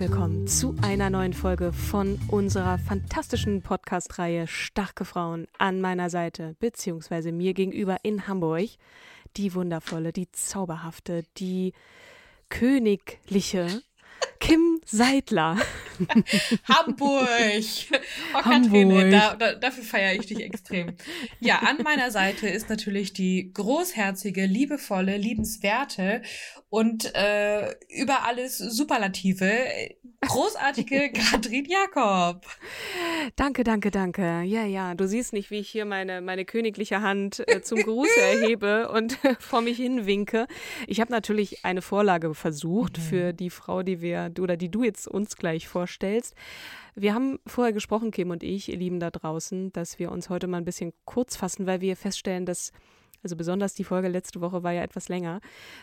willkommen zu einer neuen Folge von unserer fantastischen Podcast-Reihe Starke Frauen an meiner Seite, beziehungsweise mir gegenüber in Hamburg. Die wundervolle, die zauberhafte, die königliche Kim Seidler. Hamburg. Oh, Katrine, da, da, dafür feiere ich dich extrem. Ja, an meiner Seite ist natürlich die großherzige, liebevolle, liebenswerte und äh, über alles Superlative, großartige Katrin Jakob. Danke, danke, danke. Ja, ja, du siehst nicht, wie ich hier meine, meine königliche Hand äh, zum Gruß erhebe und vor mich hin winke. Ich habe natürlich eine Vorlage versucht Mhm. für die Frau, die wir oder die du jetzt uns gleich vorstellst. Wir haben vorher gesprochen, Kim und ich, ihr Lieben da draußen, dass wir uns heute mal ein bisschen kurz fassen, weil wir feststellen, dass also besonders die Folge letzte Woche war ja etwas länger,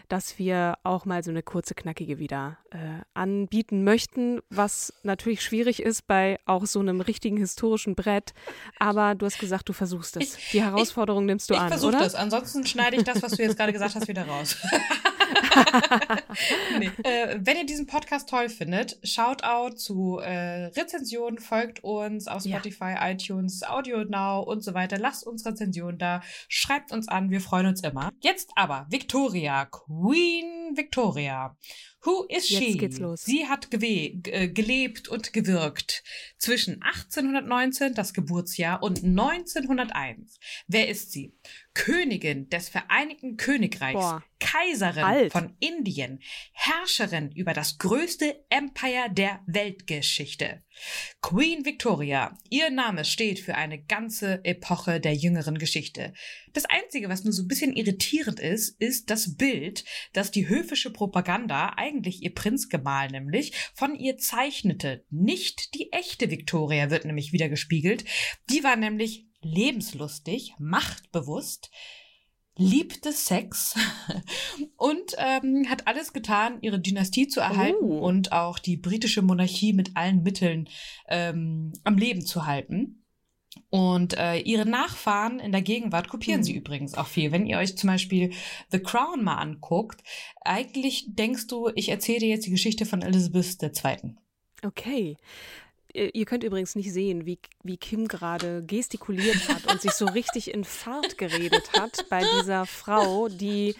dass wir auch mal so eine kurze, knackige wieder äh, anbieten möchten, was natürlich schwierig ist bei auch so einem richtigen historischen Brett. Aber du hast gesagt, du versuchst es. Die Herausforderung nimmst du ich an, versuche oder? das, ansonsten schneide ich das, was du jetzt gerade gesagt hast, wieder raus. nee. äh, wenn ihr diesen Podcast toll findet, schaut out zu äh, Rezensionen, folgt uns auf Ja. Spotify, iTunes, Audio Now und so weiter. Lasst uns Rezensionen da, schreibt uns an, wir freuen uns immer. Jetzt aber Victoria, Queen Victoria. Who is Jetzt she? geht's los. Sie hat äh, gelebt und gewirkt zwischen 1819, das Geburtsjahr, und 1901. Wer ist sie? Königin des Vereinigten Königreichs, Boah. Kaiserin Alt. von Indien, Herrscherin über das größte Empire der Weltgeschichte. Queen Victoria. Ihr Name steht für eine ganze Epoche der jüngeren Geschichte. Das Einzige, was nur so ein bisschen irritierend ist, ist das Bild, das die höfische Propaganda, eigentlich ihr Prinzgemahl nämlich, von ihr zeichnete. Nicht die echte Victoria wird nämlich wieder gespiegelt. Die war nämlich lebenslustig, machtbewusst, liebte Sex und ähm, hat alles getan, ihre Dynastie zu erhalten Oh. und auch die britische Monarchie mit allen Mitteln ähm, am Leben zu halten. Und äh, ihre Nachfahren in der Gegenwart kopieren Hm. sie übrigens auch viel. Wenn ihr euch zum Beispiel The Crown mal anguckt, eigentlich denkst du, ich erzähle dir jetzt die Geschichte von Elizabeth II. Okay. Ihr ihr könnt übrigens nicht sehen, wie, wie Kim gerade gestikuliert hat und sich so richtig in Fahrt geredet hat bei dieser Frau, die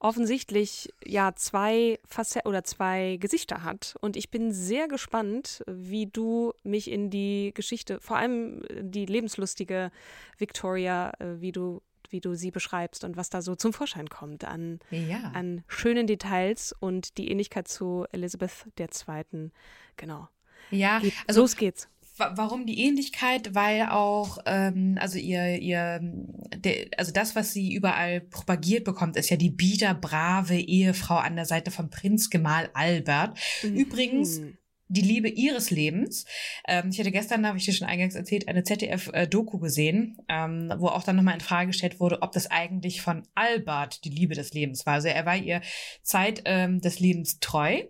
offensichtlich ja zwei Facetten oder zwei Gesichter hat. Und ich bin sehr gespannt, wie du mich in die Geschichte, vor allem die lebenslustige Victoria, äh, wie du wie du sie beschreibst und was da so zum Vorschein kommt an, Ja. an schönen Details und die Ähnlichkeit zu Elizabeth II. Genau. Ja, Geht, also los geht's. Wa- Warum die Ähnlichkeit? Weil auch, ähm, also ihr, ihr, der, also das, was sie überall propagiert bekommt, ist ja die bieder, brave Ehefrau an der Seite von Prinzgemahl Albert. Übrigens, Mhm. die Liebe ihres Lebens. Ähm, ich hatte gestern, habe ich dir schon eingangs erzählt, eine ZDF-Doku gesehen, ähm, wo auch dann nochmal in Frage gestellt wurde, ob das eigentlich von Albert die Liebe des Lebens war. Also er war ihr Zeit ähm, des Lebens treu,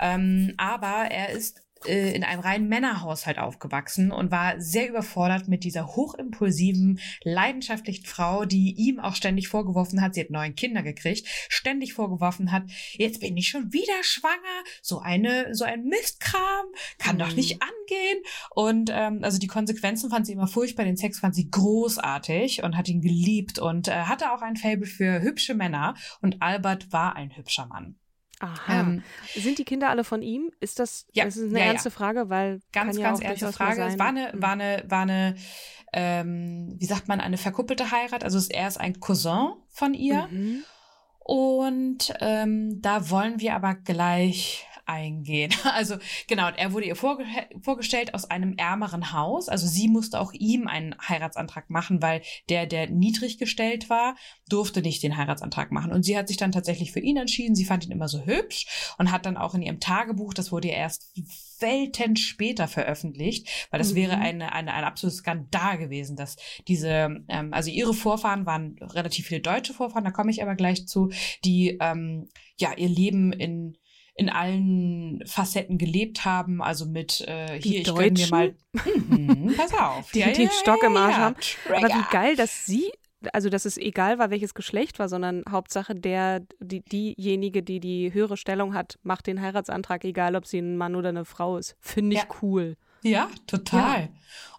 ähm, aber er ist äh, in einem reinen Männerhaushalt aufgewachsen und war sehr überfordert mit dieser hochimpulsiven, leidenschaftlichen Frau, die ihm auch ständig vorgeworfen hat, sie hat neun Kinder gekriegt, ständig vorgeworfen hat, jetzt bin ich schon wieder schwanger, so eine, so ein Mistkram, kann mhm. doch nicht angehen. Und ähm, also die Konsequenzen fand sie immer furchtbar, den Sex fand sie großartig und hat ihn geliebt und äh, hatte auch ein Faible für hübsche Männer und Albert war ein hübscher Mann. Aha. Ähm, Sind die Kinder alle von ihm? Ist das, ja, das ist eine ja, ernste ja. Frage, weil ganz, kann ganz ernste Frage. Es war eine, hm. war eine, war eine, ähm, wie sagt man, eine verkuppelte Heirat. Also er ist ein Cousin von ihr. Mhm. Und ähm, da wollen wir aber gleich eingehen. Also genau, er wurde ihr vorge vorgestellt aus einem ärmeren Haus. Also sie musste auch ihm einen Heiratsantrag machen, weil der, der niedrig gestellt war, durfte nicht den Heiratsantrag machen. Und sie hat sich dann tatsächlich für ihn entschieden. Sie fand ihn immer so hübsch und hat dann auch in ihrem Tagebuch, das wurde ja erst Welten später veröffentlicht, weil das mhm. wäre eine, eine, ein absolutes Skandal gewesen, dass diese, ähm, also ihre Vorfahren waren relativ viele deutsche Vorfahren, da komme ich aber gleich zu, die ähm, ja ihr Leben in in allen Facetten gelebt haben, also mit äh, hier, ich gönn mir mal, mhm, pass auf, die ja, den ja, Stock im Arsch ja, haben. Aber wie geil, dass sie also dass es egal war, welches Geschlecht war, sondern Hauptsache der, die, diejenige, die die höhere Stellung hat, macht den Heiratsantrag, egal ob sie ein Mann oder eine Frau ist. Finde ich ja. cool. Ja, total. Ja.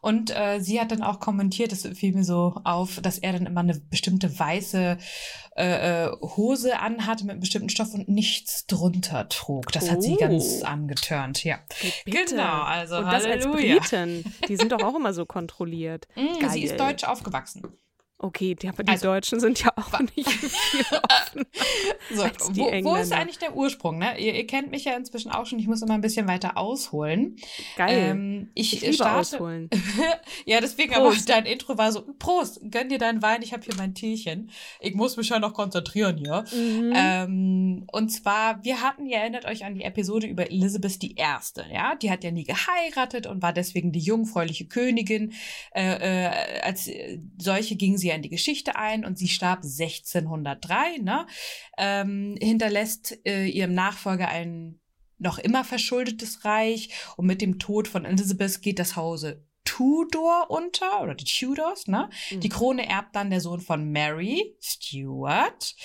Und äh, sie hat dann auch kommentiert, das fiel mir so auf, dass er dann immer eine bestimmte weiße äh, äh Hose anhatte mit einem bestimmten Stoff und nichts drunter trug. Das oh. hat sie ganz oh. angetörnt, ja. Bitte. Genau, also und das Halleluja. als Briten. Die sind doch auch immer so kontrolliert. Mm, sie ist deutsch aufgewachsen. Okay, die, die also, Deutschen sind ja auch nicht viel offen so, als die wo, Engländer. wo ist eigentlich der Ursprung? Ne? Ihr, ihr, kennt mich ja inzwischen auch schon. Ich muss immer ein bisschen weiter ausholen. Geil. Ähm, ich, ich liebe starte, ausholen. ja, deswegen, Prost. aber dein Intro war so, Prost, gönn dir deinen Wein, ich habe hier mein Teechen. Ich muss mich ja noch konzentrieren hier. Mhm. Ähm, und zwar, wir hatten, ihr erinnert euch an die Episode über Elizabeth I., ja? Die hat ja nie geheiratet und war deswegen die jungfräuliche Königin. Äh, äh, als solche ging sie ja in die Geschichte ein und sie starb 1603, ne? Ähm, hinterlässt äh, ihrem Nachfolger ein noch immer verschuldetes Reich und mit dem Tod von Elizabeth geht das Hause Tudor unter, oder die Tudors, ne? Mhm. Die Krone erbt dann der Sohn von Mary, Stuart.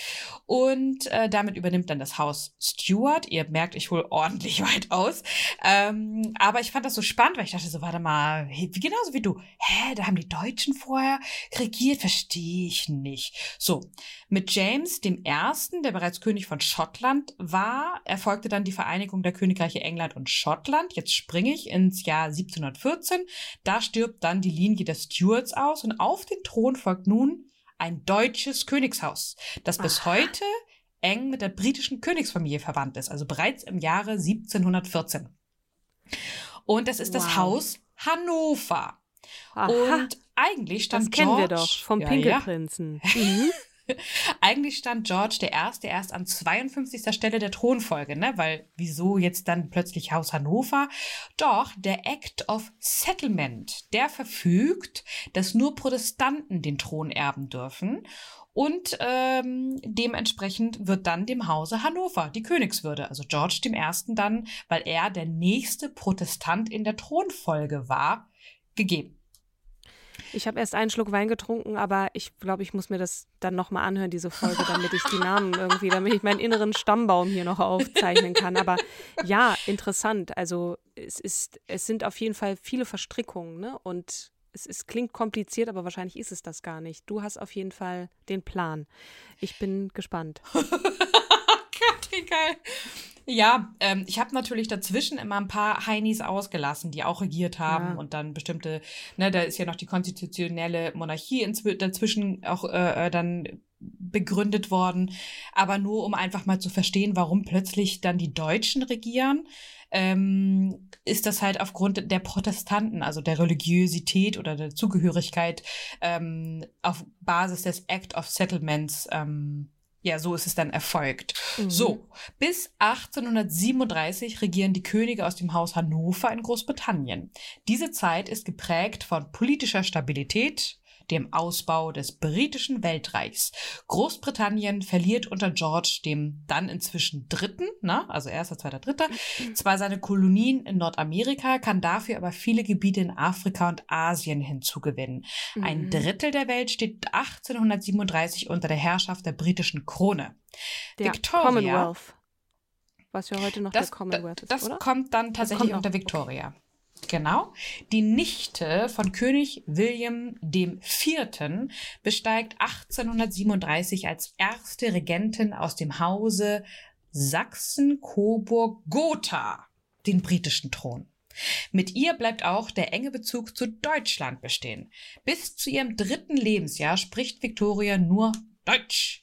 Und äh, damit übernimmt dann das Haus Stuart. Ihr merkt, ich hole ordentlich weit aus. Ähm, aber ich fand das so spannend, weil ich dachte so, warte mal, wie, genauso wie du, hä, da haben die Deutschen vorher regiert, verstehe ich nicht. So, mit James dem Ersten, der bereits König von Schottland war, erfolgte dann die Vereinigung der Königreiche England und Schottland. Jetzt springe ich ins Jahr 1714. Da stirbt dann die Linie der Stuarts aus und auf den Thron folgt nun ein deutsches Königshaus, das bis Aha. heute eng mit der britischen Königsfamilie verwandt ist, also bereits im Jahre 1714. Und das ist wow. das Haus Hannover. Aha. Und eigentlich stand das kennen George, wir doch vom ja, Pinkelprinzen. Ja. Mhm. Eigentlich stand George Erste erst an 52. Stelle der Thronfolge, ne? Weil wieso jetzt dann plötzlich Haus Hannover? Doch der Act of Settlement, der verfügt, dass nur Protestanten den Thron erben dürfen. Und ähm, dementsprechend wird dann dem Hause Hannover die Königswürde, also George Ersten dann, weil er der nächste Protestant in der Thronfolge war, gegeben. Ich habe erst einen Schluck Wein getrunken, aber ich glaube, ich muss mir das dann nochmal anhören, diese Folge, damit ich die Namen irgendwie, damit ich meinen inneren Stammbaum hier noch aufzeichnen kann. Aber ja, interessant. Also es ist, es sind auf jeden Fall viele Verstrickungen, ne? Und es, es klingt kompliziert, aber wahrscheinlich ist es das gar nicht. Du hast auf jeden Fall den Plan. Ich bin gespannt. Wie geil. Ja, ähm, ich habe natürlich dazwischen immer ein paar Heinis ausgelassen, die auch regiert haben ja. und dann bestimmte, ne, da ist ja noch die konstitutionelle Monarchie dazwischen auch äh, äh, dann begründet worden, aber nur um einfach mal zu verstehen, warum plötzlich dann die Deutschen regieren, ähm, ist das halt aufgrund der Protestanten, also der Religiosität oder der Zugehörigkeit ähm, auf Basis des Act of Settlements ähm, ja, so ist es dann erfolgt. Mhm. So, bis 1837 regieren die Könige aus dem Haus Hannover in Großbritannien. Diese Zeit ist geprägt von politischer Stabilität, dem Ausbau des britischen Weltreichs. Großbritannien verliert unter George dem dann inzwischen dritten, na, also erster, zweiter, dritter, zwar seine Kolonien in Nordamerika, kann dafür aber viele Gebiete in Afrika und Asien hinzugewinnen. Ein Mhm. Drittel der Welt steht 1837 unter der Herrschaft der britischen Krone. Der Victoria- Commonwealth. Was ja heute noch Das, der Commonwealth ist, das oder? kommt dann tatsächlich kommt unter Victoria. Genau. Die Nichte von König William IV. besteigt 1837 als erste Regentin aus dem Hause Sachsen-Coburg-Gotha den britischen Thron. Mit ihr bleibt auch der enge Bezug zu Deutschland bestehen. Bis zu ihrem dritten Lebensjahr spricht Victoria nur Deutsch.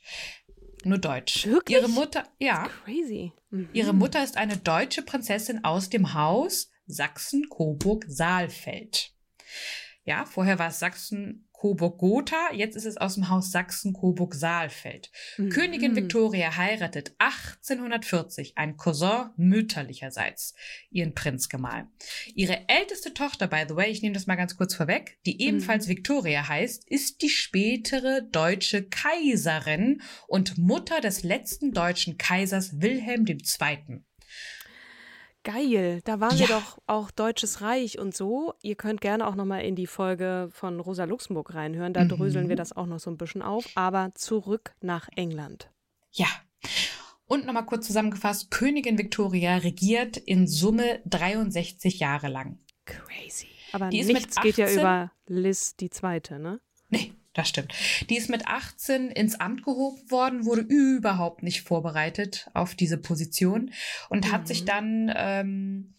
Nur Deutsch. Wirklich? Ihre Mutter, ja. Crazy. Mhm. Ihre Mutter ist eine deutsche Prinzessin aus dem Haus Sachsen-Coburg-Saalfeld. Ja, vorher war es Sachsen-Coburg-Gotha, jetzt ist es aus dem Haus Sachsen-Coburg-Saalfeld. Mhm. Königin Victoria heiratet 1840 einen Cousin mütterlicherseits, ihren Prinzgemahl. Ihre älteste Tochter, by the way, ich nehme das mal ganz kurz vorweg, die ebenfalls Victoria heißt, ist die spätere deutsche Kaiserin und Mutter des letzten deutschen Kaisers Wilhelm II. Geil, da waren Ja. wir doch auch Deutsches Reich und so. Ihr könnt gerne auch nochmal in die Folge von Rosa Luxemburg reinhören, da Mhm. dröseln wir das auch noch so ein bisschen auf. Aber zurück nach England. Ja. Und nochmal kurz zusammengefasst, Königin Victoria regiert in Summe 63 Jahre lang. Crazy. Aber Die nichts geht ja 18 über Liz die Zweite, ne? Nee, das stimmt. Die ist mit 18 ins Amt gehoben worden, wurde überhaupt nicht vorbereitet auf diese Position und hat Mhm. sich dann ähm,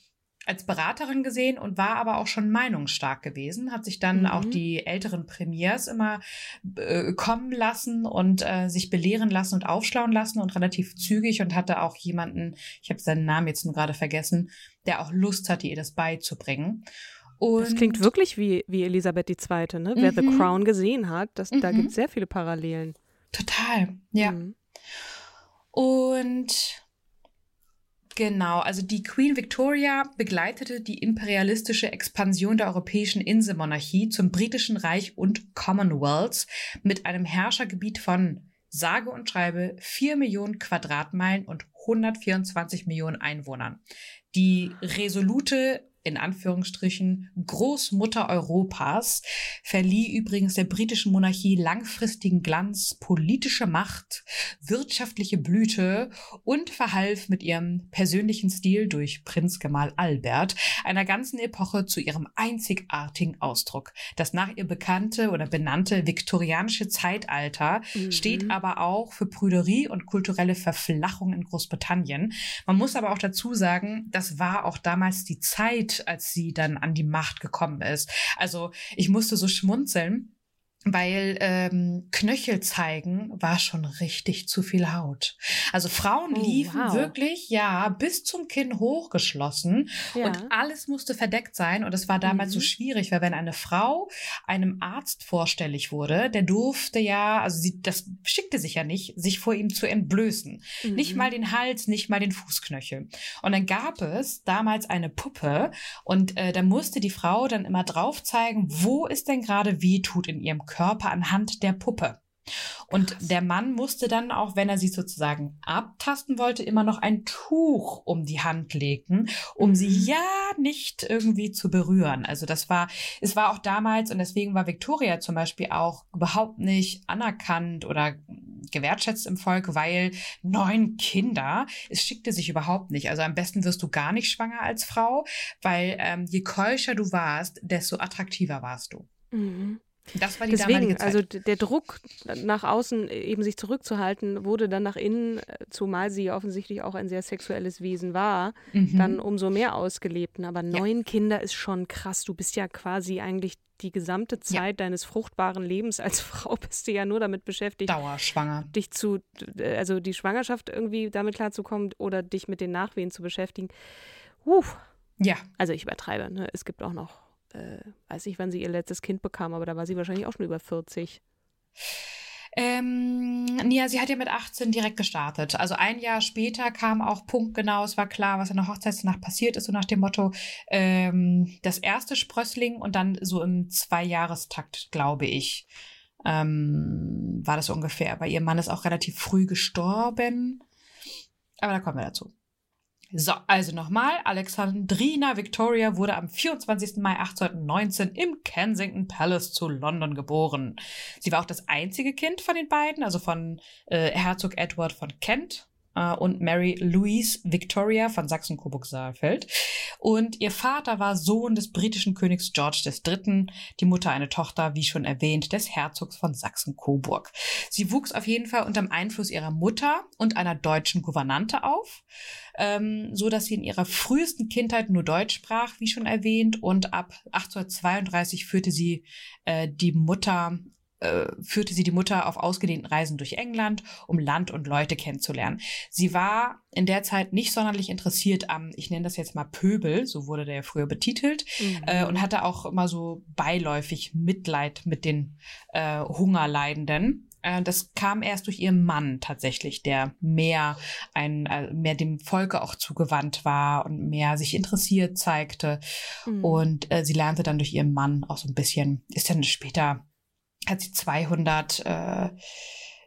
als Beraterin gesehen und war aber auch schon meinungsstark gewesen, hat sich dann Mhm. auch die älteren Premiers immer äh, kommen lassen und äh, sich belehren lassen und aufschlauen lassen und relativ zügig und hatte auch jemanden, ich habe seinen Namen jetzt nur gerade vergessen, der auch Lust hatte, ihr das beizubringen. Und Das klingt wirklich wie, wie Elisabeth II., ne? Wer The Mhm. Crown gesehen hat, das, da Mhm. gibt es sehr viele Parallelen. total, ja. Mhm. Und genau, also die Queen Victoria begleitete die imperialistische Expansion der europäischen Inselmonarchie zum britischen Reich und Commonwealth mit einem Herrschergebiet von sage und schreibe 4 Millionen Quadratmeilen und 124 Millionen Einwohnern. Die resolute in Anführungsstrichen Großmutter Europas verlieh übrigens der britischen Monarchie langfristigen Glanz, politische Macht, wirtschaftliche Blüte und verhalf mit ihrem persönlichen Stil durch Prinzgemahl Albert einer ganzen Epoche zu ihrem einzigartigen Ausdruck. Das nach ihr bekannte oder benannte viktorianische Zeitalter Mhm. steht aber auch für Prüderie und kulturelle Verflachung in Großbritannien. Man muss aber auch dazu sagen, das war auch damals die Zeit, als sie dann an die Macht gekommen ist. Also ich musste so schmunzeln, weil ähm, Knöchel zeigen war schon richtig zu viel Haut. Also Frauen Oh, liefen wow. wirklich, ja, bis zum Kinn hochgeschlossen Ja. und alles musste verdeckt sein. Und es war damals so Mhm. schwierig, weil wenn eine Frau einem Arzt vorstellig wurde, der durfte ja, also sie, das schickte sich ja nicht, sich vor ihm zu entblößen. Nicht Mhm. mal den Hals, nicht mal den Fußknöchel. Und dann gab es damals eine Puppe und äh, da musste die Frau dann immer drauf zeigen, wo es denn gerade weh tut in ihrem Körper anhand der Puppe. Und Krass. der Mann musste dann, auch wenn er sie sozusagen abtasten wollte, immer noch ein Tuch um die Hand legen, um Mhm. sie ja nicht irgendwie zu berühren. Also das war, es war auch damals und deswegen war Victoria zum Beispiel auch überhaupt nicht anerkannt oder gewertschätzt im Volk, weil neun Kinder, es schickte sich überhaupt nicht. Also am besten wirst du gar nicht schwanger als Frau, weil ähm, je keuscher du warst, desto attraktiver warst du. Mhm. Das war die Deswegen, also der Druck nach außen eben sich zurückzuhalten, wurde dann nach innen, äh, zumal sie offensichtlich auch ein sehr sexuelles Wesen war, Mhm. dann umso mehr ausgelebt. Aber neun Kinder ist schon krass. Du bist ja quasi eigentlich die gesamte Zeit deines fruchtbaren Lebens als Frau bist du ja nur damit beschäftigt, Dauerschwanger. dich zu, also die Schwangerschaft irgendwie damit klarzukommen oder dich mit den Nachwehen zu beschäftigen. Huh. Ja, Also ich übertreibe, ne? Es gibt auch noch, äh, weiß nicht, wann sie ihr letztes Kind bekam, aber da war sie wahrscheinlich auch schon über 40. Ähm, ja, sie hat ja mit 18 direkt gestartet. Also ein Jahr später kam auch punktgenau, es war klar, was in der Hochzeitsnacht passiert ist, so nach dem Motto, ähm, das erste Sprössling und dann so im Zweijahrestakt, glaube ich, ähm, war das ungefähr. Aber ihr Mann ist auch relativ früh gestorben. Aber da kommen wir dazu. So, also nochmal, Alexandrina Victoria wurde am 24. Mai 1819 im Kensington Palace zu London geboren. Sie war auch das einzige Kind von den beiden, also von äh, Herzog Edward von Kent äh, und Mary Louise Victoria von Sachsen-Coburg-Saalfeld. Und ihr Vater war Sohn des britischen Königs George III., die Mutter eine Tochter, wie schon erwähnt, des Herzogs von Sachsen-Coburg. Sie wuchs auf jeden Fall unter dem Einfluss ihrer Mutter und einer deutschen Gouvernante auf, ähm, so dass sie in ihrer frühesten Kindheit nur Deutsch sprach, wie schon erwähnt, und ab 1832 führte sie äh, die Mutter äh, führte sie die Mutter auf ausgedehnten Reisen durch England, um Land und Leute kennenzulernen. Sie war in der Zeit nicht sonderlich interessiert am, ich nenne das jetzt mal Pöbel, so wurde der früher betitelt, mhm. äh, und hatte auch immer so beiläufig Mitleid mit den äh, Hungerleidenden. Äh, das kam erst durch ihren Mann tatsächlich, der mehr ein, äh, mehr dem Volke auch zugewandt war und mehr sich interessiert zeigte. Mhm. Und äh, sie lernte dann durch ihren Mann auch so ein bisschen, ist dann später hat sie 200 äh,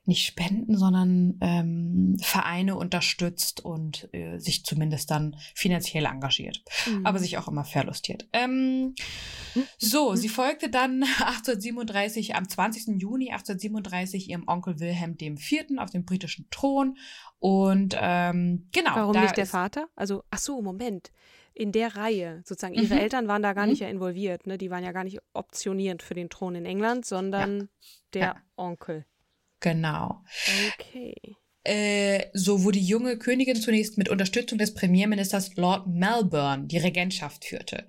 nicht Spenden, sondern ähm, Vereine unterstützt und äh, sich zumindest dann finanziell engagiert, mhm. aber sich auch immer verlustiert. Ähm, so, sie folgte dann 1837, am 20. Juni 1837 ihrem Onkel Wilhelm IV. auf dem britischen Thron und ähm, genau. Warum nicht der Vater? Also, ach so, Moment in der Reihe sozusagen. Ihre mhm. Eltern waren da gar mhm. nicht ja involviert, ne? Die waren ja gar nicht optionierend für den Thron in England, sondern ja. der ja. Onkel. Genau. Okay. Äh, so wo die junge Königin zunächst mit Unterstützung des Premierministers Lord Melbourne die Regentschaft führte.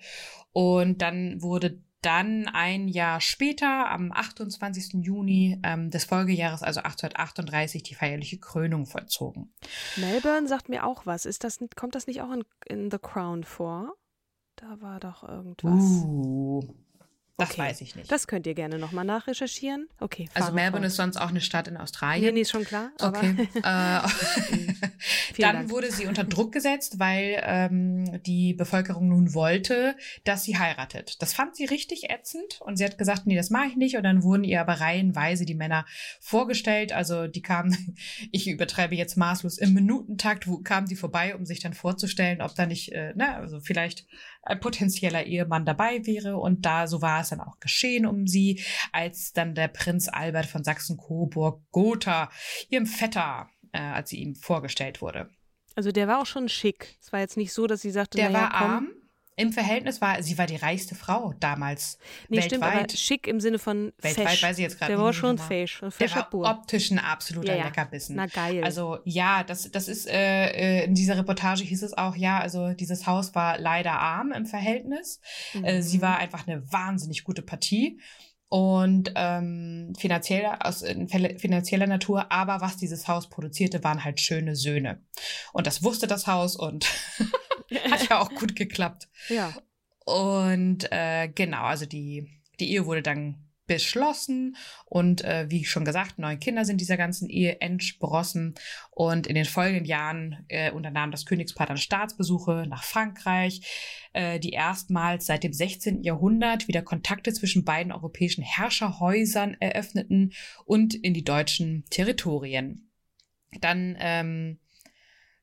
Und dann wurde dann ein Jahr später, am 28. Juni ähm, des Folgejahres, also 1838, die feierliche Krönung vollzogen. Melbourne sagt mir auch was. Ist das, kommt das nicht auch in, in The Crown vor? Da war doch irgendwas. Uh, das okay. weiß ich nicht. Das könnt ihr gerne nochmal nachrecherchieren. Okay. Also Melbourne ist sonst auch eine Stadt in Australien. Nee, nee, ist schon klar. Okay. äh, dann Dank. wurde sie unter Druck gesetzt, weil ähm, die Bevölkerung nun wollte, dass sie heiratet. Das fand sie richtig ätzend und sie hat gesagt, nee, das mache ich nicht. Und dann wurden ihr aber reihenweise die Männer vorgestellt. Also die kamen, ich übertreibe jetzt maßlos, im Minutentakt wo, kamen die vorbei, um sich dann vorzustellen, ob da nicht, äh, ne, also vielleicht ein potenzieller Ehemann dabei wäre. Und da, so war es dann auch geschehen um sie, als dann der Prinz Albert von Sachsen-Coburg-Gotha ihrem Vetter, äh, als sie ihm vorgestellt wurde. Also der war auch schon schick. Es war jetzt nicht so, dass sie sagte, der naja, war komm, arm, im Verhältnis war, sie war die reichste Frau damals. Nee, weltweit. stimmt, schick im Sinne von Weltweit fesch. weiß ich jetzt gerade Der war schon fesch. Ein der war optisch ein absoluter ja, ja. Leckerbissen. Na geil. Also ja, das, das ist, äh, äh, in dieser Reportage hieß es auch, ja, also dieses Haus war leider arm im Verhältnis. Mhm. Äh, sie war einfach eine wahnsinnig gute Partie und ähm, finanzieller aus finanzieller Natur, aber was dieses Haus produzierte, waren halt schöne Söhne. Und das wusste das Haus und hat ja auch gut geklappt. Ja. Und äh, genau, also die die Ehe wurde dann beschlossen und äh, wie schon gesagt, neun Kinder sind dieser ganzen Ehe entsprossen und in den folgenden Jahren äh, unternahm das Königspaar dann Staatsbesuche nach Frankreich, äh, die erstmals seit dem 16. Jahrhundert wieder Kontakte zwischen beiden europäischen Herrscherhäusern eröffneten und in die deutschen Territorien. Dann ähm,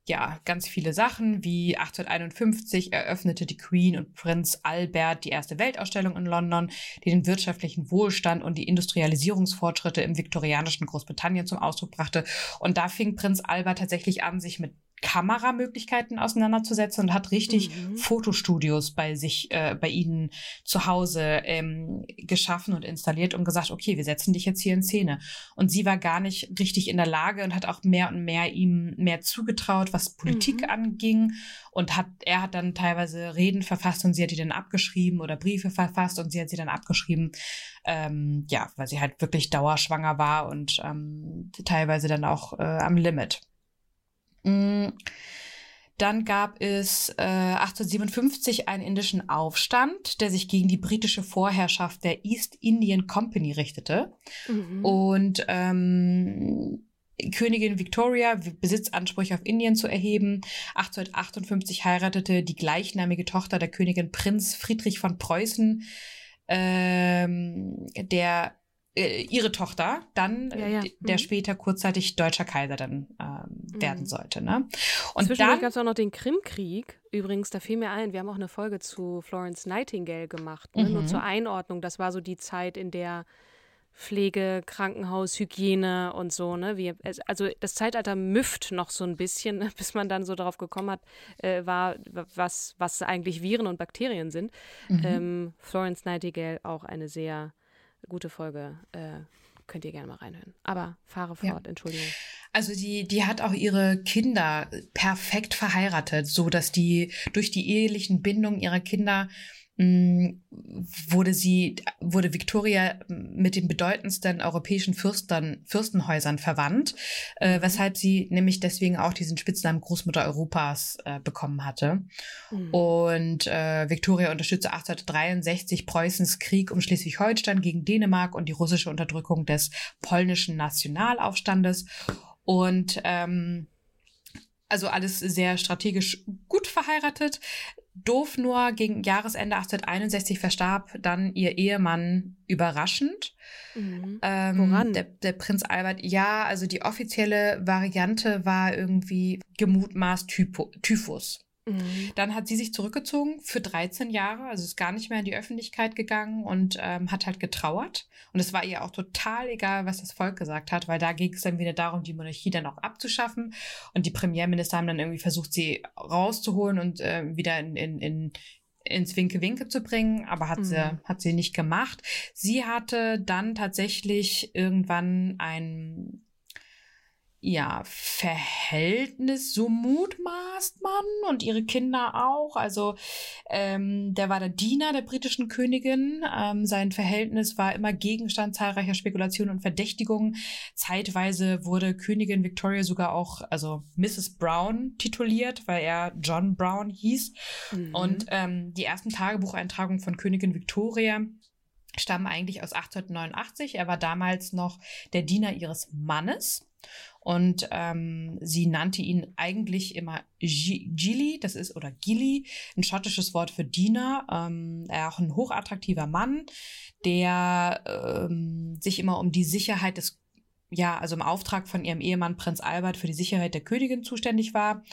ja, ganz viele Sachen, wie 1851 eröffnete die Queen und Prinz Albert die erste Weltausstellung in London, die den wirtschaftlichen Wohlstand und die Industrialisierungsfortschritte im viktorianischen Großbritannien zum Ausdruck brachte. Und da fing Prinz Albert tatsächlich an, sich mit Kameramöglichkeiten auseinanderzusetzen und hat richtig mhm. Fotostudios bei sich, äh, bei ihnen zu Hause ähm, geschaffen und installiert und gesagt, okay, wir setzen dich jetzt hier in Szene. Und sie war gar nicht richtig in der Lage und hat auch mehr und mehr ihm mehr zugetraut, was Politik mhm. anging. Und hat, er hat dann teilweise Reden verfasst und sie hat die dann abgeschrieben oder Briefe verfasst und sie hat sie dann abgeschrieben. Ähm, ja, weil sie halt wirklich dauerschwanger war und ähm, teilweise dann auch äh, am Limit. Mm. Dann gab es äh, 1857 einen indischen Aufstand, der sich gegen die britische Vorherrschaft der East Indian Company richtete. Mhm. Und ähm, Königin Victoria Besitzansprüche auf Indien zu erheben. 1858 heiratete die gleichnamige Tochter der Königin Prinz Friedrich von Preußen, ähm, der äh, ihre Tochter dann, ja, ja. der mhm. später kurzzeitig deutscher Kaiser dann ähm, mhm. werden sollte. Ne? Und dann gab es auch noch den Krimkrieg. Übrigens, da fiel mir ein, wir haben auch eine Folge zu Florence Nightingale gemacht. Ne? Mhm. Nur zur Einordnung. Das war so die Zeit, in der Pflege, Krankenhaus, Hygiene und so, ne? Wie, also das Zeitalter müfft noch so ein bisschen, bis man dann so darauf gekommen hat, äh, war, was, was eigentlich Viren und Bakterien sind. Mhm. Ähm, Florence Nightingale auch eine sehr gute Folge. Äh, könnt ihr gerne mal reinhören. Aber fahre fort, ja. Entschuldigung. Also die, die hat auch ihre Kinder perfekt verheiratet, so dass die durch die ehelichen Bindungen ihrer Kinder wurde sie, wurde Victoria mit den bedeutendsten europäischen Fürstern, Fürstenhäusern verwandt, äh, mhm. weshalb sie nämlich deswegen auch diesen Spitznamen Großmutter Europas äh, bekommen hatte. Mhm. Und äh, Victoria unterstützte 1863 Preußens Krieg um Schleswig-Holstein gegen Dänemark und die russische Unterdrückung des polnischen Nationalaufstandes. Und ähm, also alles sehr strategisch gut verheiratet. Doof nur, gegen Jahresende 1861 verstarb dann ihr Ehemann überraschend. Mhm. Ähm, Woran? Der, der, Prinz Albert, ja, also die offizielle Variante war irgendwie gemutmaßt Typo, Typhus. Mhm. Dann hat sie sich zurückgezogen für 13 Jahre, also ist gar nicht mehr in die Öffentlichkeit gegangen und ähm, hat halt getrauert. Und es war ihr auch total egal, was das Volk gesagt hat, weil da ging es dann wieder darum, die Monarchie dann auch abzuschaffen. Und die Premierminister haben dann irgendwie versucht, sie rauszuholen und äh, wieder in, in, in, ins Winke-Winke zu bringen, aber hat, mhm. sie, hat sie nicht gemacht. Sie hatte dann tatsächlich irgendwann ein ja, Verhältnis, so mutmaßt man und ihre Kinder auch. Also ähm, der war der Diener der britischen Königin. Ähm, sein Verhältnis war immer Gegenstand zahlreicher Spekulationen und Verdächtigungen. Zeitweise wurde Königin Victoria sogar auch, also Mrs. Brown tituliert, weil er John Brown hieß. Mhm. Und ähm, die ersten Tagebucheintragungen von Königin Victoria stammen eigentlich aus 1889. Er war damals noch der Diener ihres Mannes. Und ähm, sie nannte ihn eigentlich immer Gilly, das ist, oder Gilly, ein schottisches Wort für Diener. Ähm, er auch ein hochattraktiver Mann, der ähm, sich immer um die Sicherheit des ja, also im Auftrag von ihrem Ehemann Prinz Albert für die Sicherheit der Königin zuständig war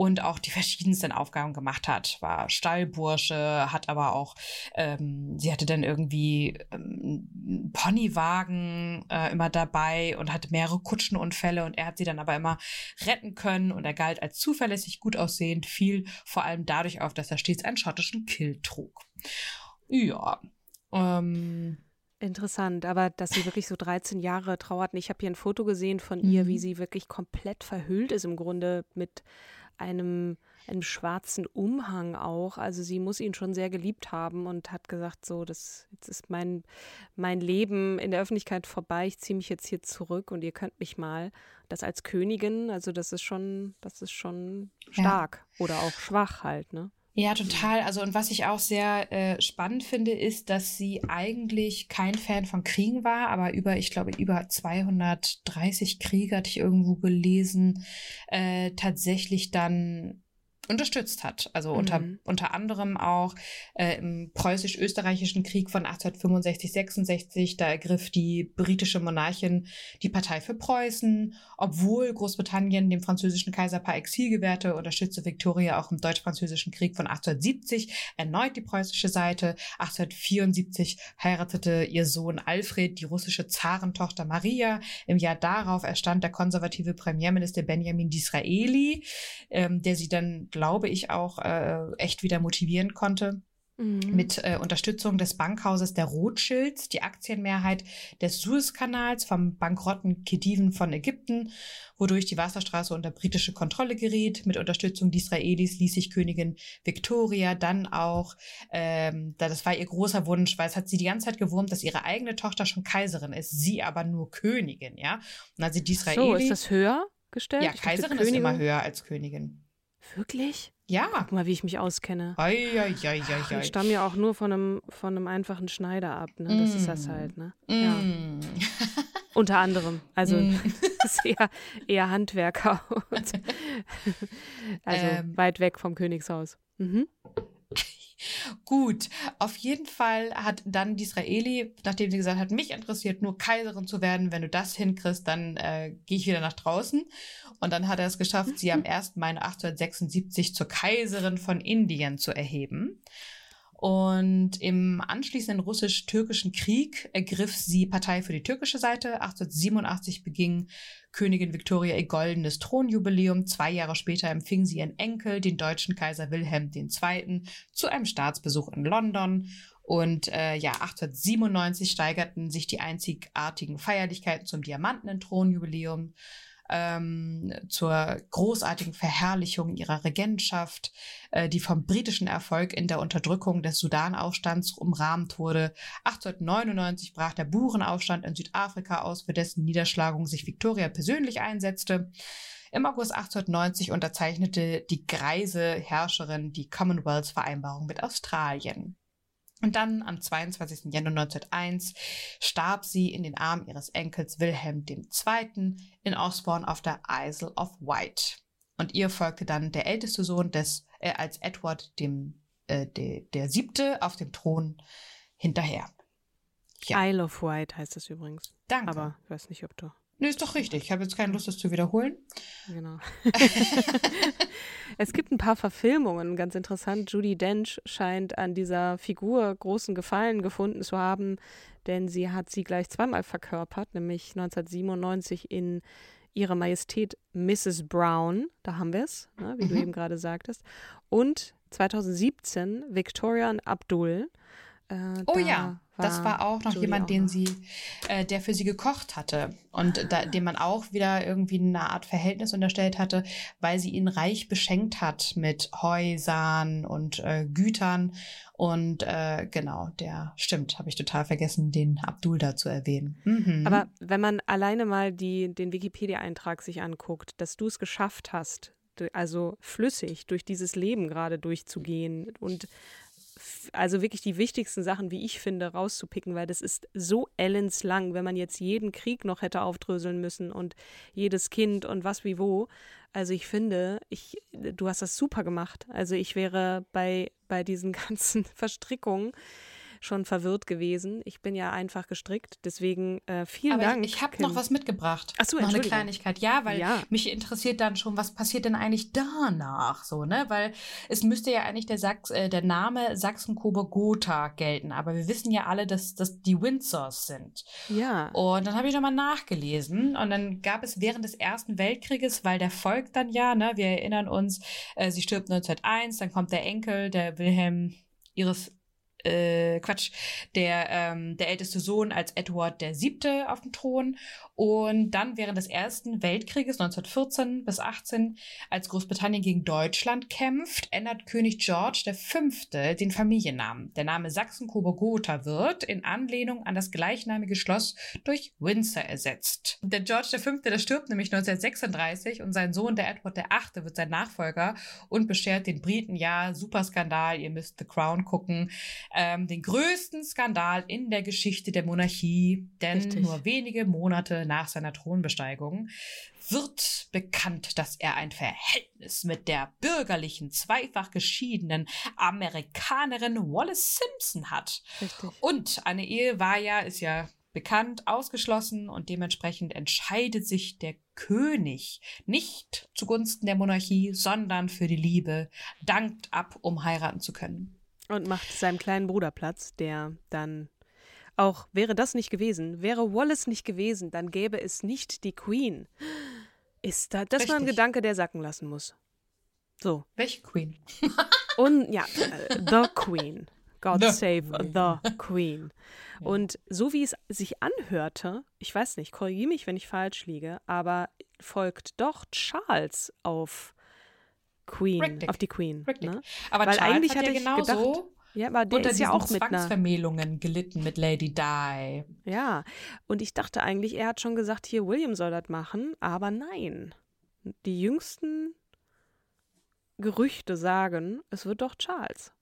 und auch die verschiedensten Aufgaben gemacht hat. War Stallbursche, hat aber auch, ähm, sie hatte dann irgendwie ähm, Ponywagen äh, immer dabei und hatte mehrere Kutschenunfälle und er hat sie dann aber immer retten können und er galt als zuverlässig, gut aussehend, fiel vor allem dadurch auf, dass er stets einen schottischen Kill trug. Ja. Ähm, Interessant, aber dass sie wirklich so 13 Jahre trauerten. Ich habe hier ein Foto gesehen von ihr, wie mhm. sie wirklich komplett verhüllt ist, im Grunde mit einem, einem schwarzen Umhang auch. Also sie muss ihn schon sehr geliebt haben und hat gesagt, so, das jetzt ist mein, mein Leben in der Öffentlichkeit vorbei, ich ziehe mich jetzt hier zurück und ihr könnt mich mal. Das als Königin, also das ist schon, das ist schon stark ja. oder auch schwach halt, ne? Ja, total. Also und was ich auch sehr äh, spannend finde, ist, dass sie eigentlich kein Fan von Kriegen war, aber über, ich glaube, über 230 Kriege hatte ich irgendwo gelesen, äh, tatsächlich dann unterstützt hat. Also unter, mhm. unter anderem auch äh, im preußisch-österreichischen Krieg von 1865, 66, da ergriff die britische Monarchin die Partei für Preußen, obwohl Großbritannien dem französischen Kaiser par Exil gewährte, unterstützte Victoria auch im deutsch-französischen Krieg von 1870 erneut die preußische Seite. 1874 heiratete ihr Sohn Alfred die russische Zarentochter Maria. Im Jahr darauf erstand der konservative Premierminister Benjamin Disraeli, ähm, der sie dann glaube ich, auch äh, echt wieder motivieren konnte. Mhm. Mit äh, Unterstützung des Bankhauses der Rothschilds, die Aktienmehrheit des Suezkanals vom bankrotten Khediven von Ägypten, wodurch die Wasserstraße unter britische Kontrolle geriet. Mit Unterstützung der Israelis ließ sich Königin Victoria dann auch, ähm, das war ihr großer Wunsch, weil es hat sie die ganze Zeit gewurmt, dass ihre eigene Tochter schon Kaiserin ist, sie aber nur Königin, ja. Und also die Israelis. So, ist das höher gestellt? Ja, Kaiserin ist immer höher als Königin. Wirklich? Ja. Guck mal, wie ich mich auskenne. Ei, ei, ei, ei, ei. Ich stamme ja auch nur von einem, von einem einfachen Schneider ab. Ne? Das mm. ist das mm. halt. Ne? Mm. Ja. Unter anderem. Also Mm. ist eher, eher Handwerker. Also Ähm. weit weg vom Königshaus. Mhm. Gut, auf jeden Fall hat dann Disraeli, nachdem sie gesagt hat, mich interessiert nur Kaiserin zu werden, wenn du das hinkriegst, dann äh, gehe ich wieder nach draußen. Und dann hat er es geschafft, sie am 1. Mai 1876 zur Kaiserin von Indien zu erheben. Und im anschließenden russisch-türkischen Krieg ergriff sie Partei für die türkische Seite. 1887 beging Königin Victoria ihr goldenes Thronjubiläum. Zwei Jahre später empfing sie ihren Enkel, den deutschen Kaiser Wilhelm II., zu einem Staatsbesuch in London. Und äh, ja, 1897 steigerten sich die einzigartigen Feierlichkeiten zum diamantenen Thronjubiläum, ähm, zur großartigen Verherrlichung ihrer Regentschaft, äh, die vom britischen Erfolg in der Unterdrückung des Sudanaufstands umrahmt wurde. 1899 brach der Burenaufstand in Südafrika aus, für dessen Niederschlagung sich Victoria persönlich einsetzte. Im August 1890 unterzeichnete die greise Herrscherin die Commonwealth-Vereinbarung mit Australien. Und dann am 22. Januar 1901 starb sie in den Armen ihres Enkels Wilhelm II. in Osborne auf der Isle of Wight. Und ihr folgte dann der älteste Sohn des, äh, als Edward dem, äh, de, der siebte auf dem Thron hinterher. Ja. Isle of Wight heißt das übrigens. Danke. Aber ich weiß nicht, ob du. nee, ist doch richtig. Ich habe jetzt keine Lust, das zu wiederholen. Genau. es gibt ein paar Verfilmungen, ganz interessant. Judy Dench scheint an dieser Figur großen Gefallen gefunden zu haben, denn sie hat sie gleich zweimal verkörpert, nämlich 1997 in Ihre Majestät Mrs. Brown, da haben wir es, ne, wie du Mhm. eben gerade sagtest, und 2017 Victoria und Abdul. Äh, Oh da ja, das war auch noch Judy jemand, auch den noch. sie, äh, der für sie gekocht hatte und da, dem man auch wieder irgendwie eine Art Verhältnis unterstellt hatte, weil sie ihn reich beschenkt hat mit Häusern und äh, Gütern und äh, genau, der stimmt, habe ich total vergessen, den Abdul da zu erwähnen. Mhm. Aber wenn man alleine mal die, den Wikipedia-Eintrag sich anguckt, dass du es geschafft hast, also flüssig durch dieses Leben gerade durchzugehen und also wirklich die wichtigsten Sachen, wie ich finde, rauszupicken, weil das ist so ellenslang, wenn man jetzt jeden Krieg noch hätte aufdröseln müssen und jedes Kind und was wie wo. Also ich finde, ich, du hast das super gemacht. Also ich wäre bei, bei diesen ganzen Verstrickungen schon verwirrt gewesen. Ich bin ja einfach gestrickt, deswegen äh, vielen Aber Dank. ich, ich habe noch was mitgebracht. Ach so, noch eine. Kleinigkeit. Ja, weil Ja. mich interessiert dann schon, was passiert denn eigentlich danach, so ne? Weil es müsste ja eigentlich der Sachs, äh, der Name Sachsen-Coburg-Gotha gelten, aber wir wissen ja alle, dass das die Windsors sind. Ja. Und dann habe ich nochmal nachgelesen und dann gab es während des Ersten Weltkrieges, weil der folgt dann ja, ne, wir erinnern uns, äh, sie stirbt 1901, dann kommt der Enkel, der Wilhelm ihres äh, Quatsch, der, ähm, der älteste Sohn als Edward der Siebte auf dem Thron. Und dann während des Ersten Weltkrieges 1914 bis 18, als Großbritannien gegen Deutschland kämpft, ändert König George der Fünfte den Familiennamen. Der Name Sachsen-Coburg-Gotha wird in Anlehnung an das gleichnamige Schloss durch Windsor ersetzt. Der George der Fünfte, der stirbt nämlich 1936 und sein Sohn, der Edward der Achte, wird sein Nachfolger und beschert den Briten, ja, super Skandal, ihr müsst The Crown gucken, ähm, den größten Skandal in der Geschichte der Monarchie, denn Richtig. nur wenige Monate nach seiner Thronbesteigung wird bekannt, dass er ein Verhältnis mit der bürgerlichen, zweifach geschiedenen Amerikanerin Wallace Simpson hat. Richtig. Und eine Ehe war ja, ist ja bekannt, ausgeschlossen und dementsprechend entscheidet sich der König nicht zugunsten der Monarchie, sondern für die Liebe, dankt ab, um heiraten zu können. Und macht seinem kleinen Bruder Platz, der dann auch, wäre das nicht gewesen, wäre Wallace nicht gewesen, dann gäbe es nicht die Queen. Ist da, das war ein Richtig. Gedanke, der sacken lassen muss. So. Welche Queen? Und ja, äh, The Queen. God The save Queen. the Queen. Und so wie es sich anhörte, ich weiß nicht, korrigiere mich, wenn ich falsch liege, aber folgt doch Charles auf Queen, Richtig. auf die Queen. Richtig. Ne? Aber Weil Charles eigentlich hat ja hatte ich genauso gedacht, Ja, aber der unter ist ja auch mit. Zwangsvermählungen gelitten mit Lady Di. Ja, und ich dachte eigentlich, er hat schon gesagt, hier, William soll das machen, aber nein. Die jüngsten Gerüchte sagen, es wird doch Charles.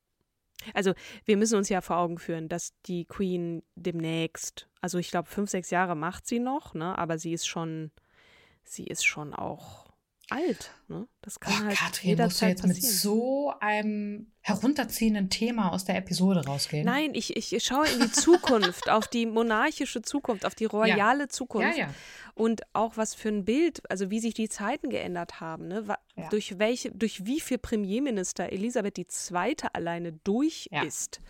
Also wir müssen uns ja vor Augen führen, dass die Queen demnächst, also ich glaube fünf, sechs Jahre macht sie noch, ne? aber sie ist schon, sie ist schon auch alt. Ne? Das kann Boah, halt Katrin, jederzeit musst du jetzt passieren. mit so einem herunterziehenden Thema aus der Episode rausgehen? Nein, ich, ich schaue in die Zukunft, auf die monarchische Zukunft, auf die royale Ja, Zukunft. ja. Und auch was für ein Bild, also wie sich die Zeiten geändert haben, ne? Ja. durch welche, durch wie viel Premierminister Elisabeth II. alleine durch Ja. ist.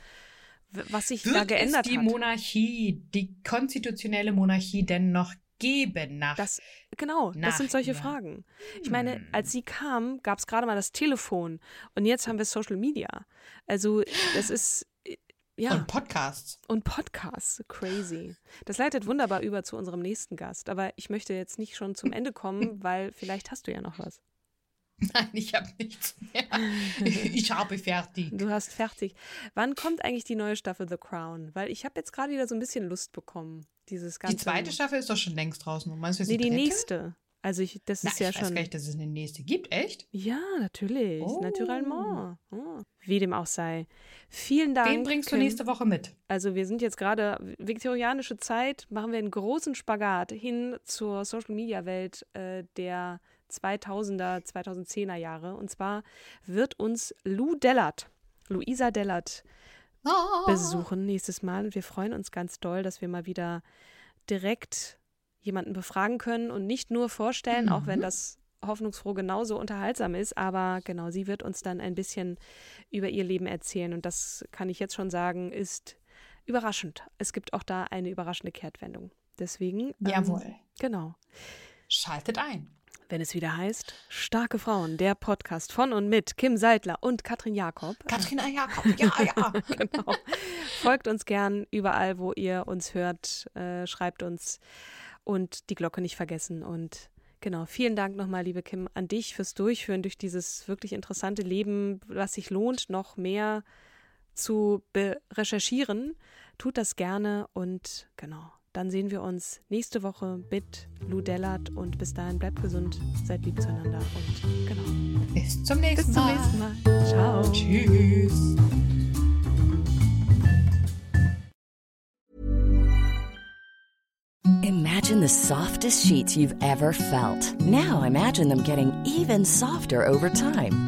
Was sich Wird da geändert es die hat. Monarchie, die konstitutionelle Monarchie denn noch geben nach Das, genau, das sind nach solche ihr. Fragen. Ich meine, Hm. als sie kam, gab es gerade mal das Telefon und jetzt haben wir Social Media. Also, das ist, äh, ja. und Podcasts? Und Podcasts, crazy. Das leitet wunderbar über zu unserem nächsten Gast. Aber ich möchte jetzt nicht schon zum Ende kommen, weil vielleicht hast du ja noch was. Nein, ich habe nichts mehr. Ich habe fertig. Du hast fertig. Wann kommt eigentlich die neue Staffel The Crown? Weil ich habe jetzt gerade wieder so ein bisschen Lust bekommen. Dieses ganze. Die zweite Staffel ist doch schon längst draußen. Meinst du, es Nee, die dritte? nächste. Also ich, das Na, ist ja ich weiß schon. gar nicht, dass es eine nächste gibt. Echt? Ja, natürlich. Oh. Naturellement. Oh. Wie dem auch sei. Vielen Dank. Wen bringst du Kim. nächste Woche mit? Also wir sind jetzt gerade viktorianische Zeit, machen wir einen großen Spagat hin zur Social Media Welt äh, der 2000er, 2010er Jahre. Und zwar wird uns Lou Dellert, Luisa Dellert, Ah. besuchen nächstes Mal. Und wir freuen uns ganz doll, dass wir mal wieder direkt jemanden befragen können und nicht nur vorstellen, auch wenn das hoffnungsfroh genauso unterhaltsam ist. Aber genau, sie wird uns dann ein bisschen über ihr Leben erzählen. Und das kann ich jetzt schon sagen, ist überraschend. Es gibt auch da eine überraschende Kehrtwendung. Deswegen. ähm, Jawohl. Genau. Schaltet ein. Wenn es wieder heißt, Starke Frauen, der Podcast von und mit Kim Seidler und Katrin Jakob. Katrin Jakob, ja, ja. genau. Folgt uns gern überall, wo ihr uns hört. Äh, schreibt uns und die Glocke nicht vergessen. Und genau, vielen Dank nochmal, liebe Kim, an dich fürs Durchführen durch dieses wirklich interessante Leben, was sich lohnt, noch mehr zu recherchieren. Tut das gerne und genau. Dann sehen wir uns nächste Woche mit Lou Dellert und bis dahin bleibt gesund, seid lieb zueinander und genau. Bis zum nächsten Bis zum Mal. nächsten Mal. Ciao. Tschüss. Imagine the softest sheets you've ever felt. Now imagine them getting even softer over time.